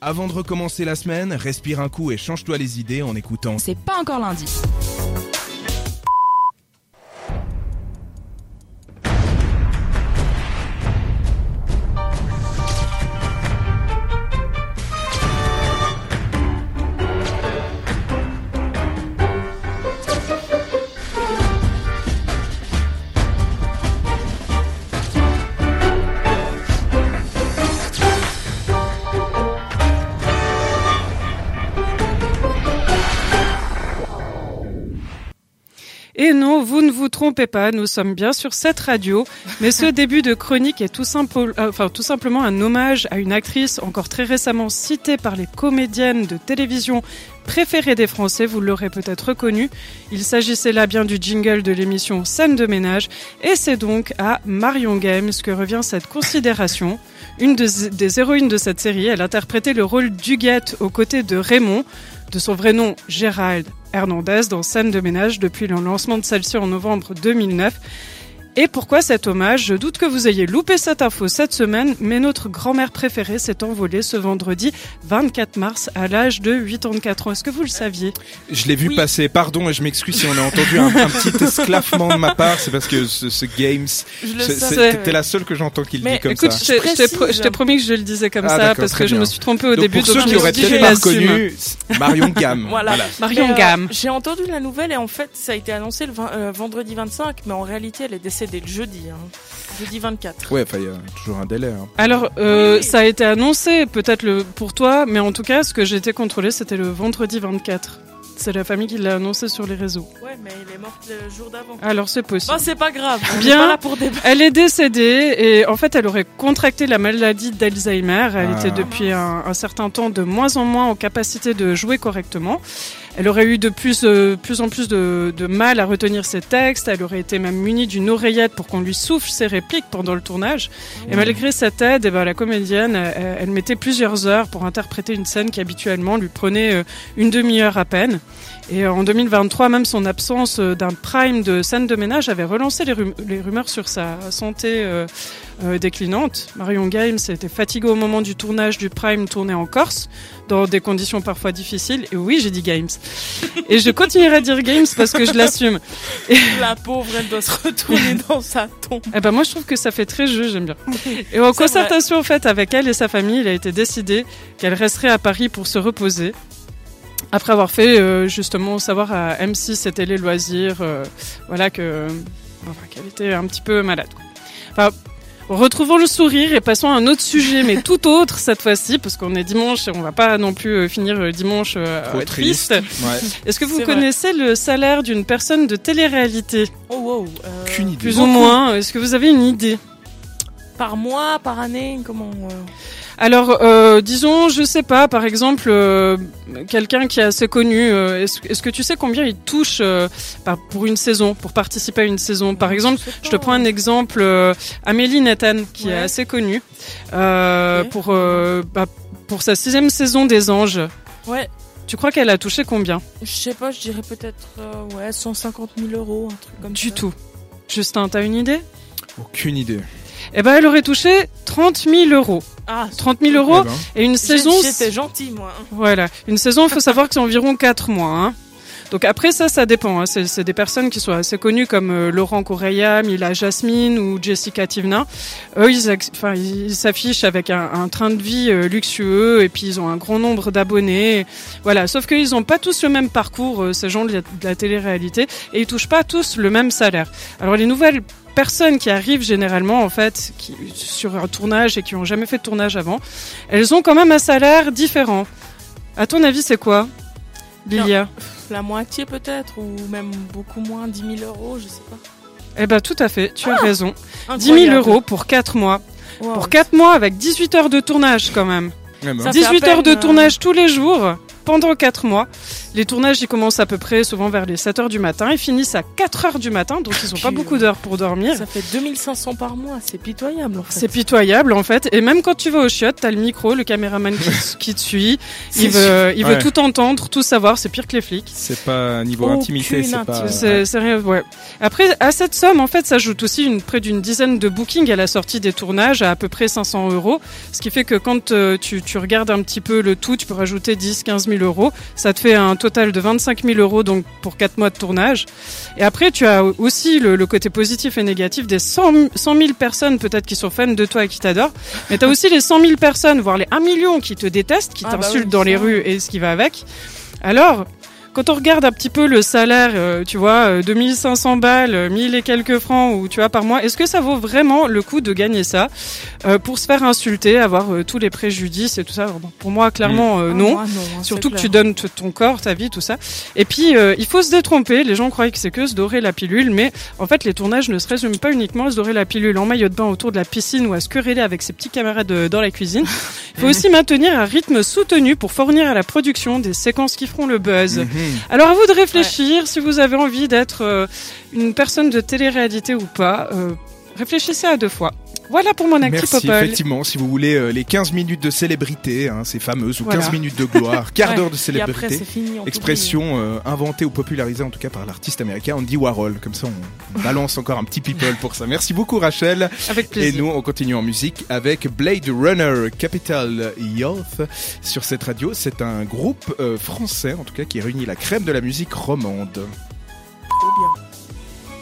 Avant de recommencer la semaine, respire un coup et change-toi les idées en écoutant. C'est pas encore lundi. Et non, vous ne vous trompez pas, nous sommes bien sur cette radio, mais ce début de chronique est tout, simple, euh, simplement un hommage à une actrice encore très récemment citée par les comédiennes de télévision préférées des Français, vous l'aurez peut-être reconnu. Il s'agissait là bien du jingle de l'émission Scène de ménage, et c'est donc à Marion Games que revient cette considération. Une des, des héroïnes de cette série, elle interprétait le rôle d'Huguette aux côtés de Raymond, de son vrai nom Gérald Hernandez dans Scène de ménage depuis le lancement de celle-ci en novembre 2009. Et pourquoi cet hommage? Je doute que vous ayez loupé cette info cette semaine, mais notre grand-mère préférée s'est envolée ce vendredi 24 mars à l'âge de 84 ans. Est-ce que vous le saviez? Je l'ai vu Oui. passer, pardon, et je m'excuse si on a entendu un, un petit esclaffement de ma part, c'est parce que ce, ce Games, t'es la seule que j'entends qui le Mais dit comme Écoute, ça. je t'ai- je t'ai je promis que je le disais comme Ah, ça parce que je me suis trompée au Donc début. pour ceux je qui auraient peut-être pas reconnu, Marion Gamme. Voilà. Marion euh, Gamme. J'ai entendu la nouvelle et en fait, ça a été annoncé le euh, vendredi 25, mais en réalité, elle est décédée le jeudi. hein. Jeudi 24. Ouais, enfin, il y a toujours un délai. hein. Alors, euh, Oui. ça a été annoncé peut-être le pour toi, mais en tout cas, ce que j'ai été contrôlé, c'était le vendredi 24. C'est la famille qui l'a annoncé sur les réseaux. Ouais, mais elle est morte le jour d'avant. Alors, c'est possible. Bon, c'est pas grave. On Bien. est pas là pour débattre. Elle est décédée et en fait, elle aurait contracté la maladie d'Alzheimer. Elle Ah. était depuis un, un certain temps de moins en moins en capacité de jouer correctement. Elle aurait eu de plus, euh, plus en plus de, de mal à retenir ses textes. Elle aurait été même munie d'une oreillette pour qu'on lui souffle ses répliques pendant le tournage. Et malgré cette aide, eh ben, la comédienne, euh, elle mettait plusieurs heures pour interpréter une scène qui habituellement lui prenait euh, une demi-heure à peine. Et en 2023, même son absence d'un prime de scène de ménage avait relancé les, rum- les rumeurs sur sa santé euh, euh, déclinante. Marion Games était fatiguée au moment du tournage du prime tourné en Corse, dans des conditions parfois difficiles. Et oui, j'ai dit Games. Et je continuerai à dire Games parce que je l'assume. La pauvre, elle doit se retourner dans sa tombe. Eh ben moi je trouve que ça fait très jeu, j'aime bien. Et en concertation en fait avec elle et sa famille, il a été décidé qu'elle resterait à Paris pour se reposer. Après avoir fait euh, justement savoir à M6 et Télé Loisirs, euh, voilà que enfin, qu'elle était un petit peu malade. quoi. Enfin, retrouvons le sourire et passons à un autre sujet, mais tout autre cette fois-ci, parce qu'on est dimanche et on va pas non plus euh, finir euh, dimanche euh, Trop triste. triste. Ouais. Est-ce que vous C'est vrai. connaissez le salaire d'une personne de télé-réalité? Oh wow. euh, idée. Plus ou moins. Est-ce que vous avez une idée? Par mois, par année, comment euh, Alors, euh, disons, je sais pas, par exemple, euh, quelqu'un qui est assez connu, euh, est-ce que tu sais combien il touche euh, par- pour une saison, pour participer à une saison? Par exemple, je te prends un exemple, euh, Amélie Nathan, qui est assez connue, euh, pour, euh, bah, pour sa sixième saison des Anges. Ouais, Tu crois qu'elle a touché combien? Je sais pas, je dirais peut-être euh, ouais 150 000 euros, un truc comme Du ça. tout. Justin, t'as une idée? Aucune idée. Eh ben, elle aurait touché 30 000 euros. Ah, 30 000 euros Eh ben. et une saison. J'étais gentil, moi. hein. Voilà, une saison, il faut savoir que c'est environ 4 mois. Hein. Donc après ça, ça dépend. Hein. C'est des personnes qui sont assez connues comme euh, Laurent Correia, Mila Jasmine ou Jessica Tivna. Eux, ils s'affichent avec un, un train de vie euh, luxueux et puis ils ont un grand nombre d'abonnés. Voilà, sauf qu'ils n'ont pas tous le même parcours, euh, ces gens de la, de la télé-réalité, et ils touchent pas tous le même salaire. Alors les nouvelles personnes qui arrivent généralement en fait qui, sur un tournage et qui ont jamais fait de tournage avant, elles ont quand même un salaire différent. À ton avis, c'est quoi, Lilia? La moitié peut-être, ou même beaucoup moins, 10 000 euros, je sais pas. Eh ben, tout à fait, tu as raison. 10 000 Incroyable. euros pour 4 mois. Wow. Pour 4 mois avec 18 heures de tournage quand même. Eh ben. Ça fait 18 à heures de euh, tournage tous les jours. Pendant 4 mois. Les tournages, ils commencent à peu près souvent vers les 7 heures du matin. Ils finissent à 4 heures du matin, donc ils ont pas beaucoup d'heures pour dormir. Ça fait 2500 par mois, c'est pitoyable en fait. C'est pitoyable en fait. Et même quand tu vas au chiottes, t'as le micro, le caméraman qui, te- qui te suit. Il veut, il veut Ouais. tout entendre, tout savoir. C'est pire que les flics. C'est pas niveau Aucune intimité, c'est pas. intimité. C'est c'est rien, ouais. Après, à cette somme, en fait, s'ajoute aussi une, près d'une dizaine de bookings à la sortie des tournages à à peu près 500 euros. Ce qui fait que quand euh, tu, tu regardes un petit peu le tout, tu peux rajouter 10, 15 000 euros. Ça te fait un total de 25 000 euros donc pour 4 mois de tournage. Et après, tu as aussi le, le côté positif et négatif des 100, 100 000 personnes peut-être qui sont fans de toi et qui t'adorent. Mais tu as aussi les 100 000 personnes, voire les 1 million qui te détestent, qui Ah bah t'insultent oui, dans les rues et ce qui va avec. Alors, quand on regarde un petit peu le salaire, euh, tu vois, euh, 2500 balles, euh, 1000 et quelques francs, ou tu vois, par mois, est-ce que ça vaut vraiment le coup de gagner ça euh, pour se faire insulter, avoir euh, tous les préjudices et tout ça? Bon, Pour moi, clairement, euh, Ah, non. moi, non, hein, Surtout que tu donnes ton corps, ta vie, tout ça. Et puis, euh, il faut se détromper. Les gens croient que c'est que se dorer la pilule, mais en fait, les tournages ne se résument pas uniquement à se dorer la pilule en maillot de bain autour de la piscine ou à se quereller avec ses petits camarades euh, dans la cuisine. Il faut aussi maintenir un rythme soutenu pour fournir à la production des séquences qui feront le buzz. Mhm. Alors à vous de réfléchir si vous avez envie d'être euh, une personne de télé-réalité ou pas. euh, réfléchissez à deux fois. Voilà pour mon actu Merci, Popol. effectivement. Si vous voulez euh, les 15 minutes de célébrité, hein, ces fameuses, ou Voilà. 15 minutes de gloire, quart Ouais. d'heure de Et après, célébrité. fini. Expression euh, inventée ou popularisée en tout cas par l'artiste américain Andy Warhol. Comme ça, on, on balance encore un petit people pour ça. Merci beaucoup Rachel. Avec Et plaisir. nous, on continue en musique avec Blade Runner Capital Youth sur cette radio. C'est un groupe euh, français, en tout cas, qui réunit la crème de la musique romande. Bien.